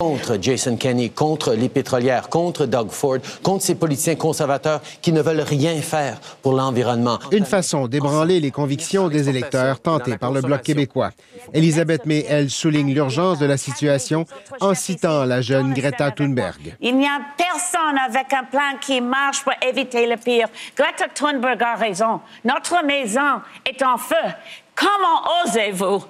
contre Jason Kenney, contre les pétrolières, contre Doug Ford, contre ces politiciens conservateurs qui ne veulent rien faire pour l'environnement. Une façon d'ébranler les convictions des électeurs tentées par le Bloc québécois. Elisabeth May, elle, souligne l'urgence de la situation en citant la jeune Greta Thunberg. Il n'y a personne avec un plan qui marche pour éviter le pire. Greta Thunberg a raison. Notre maison est en feu. Comment osez-vous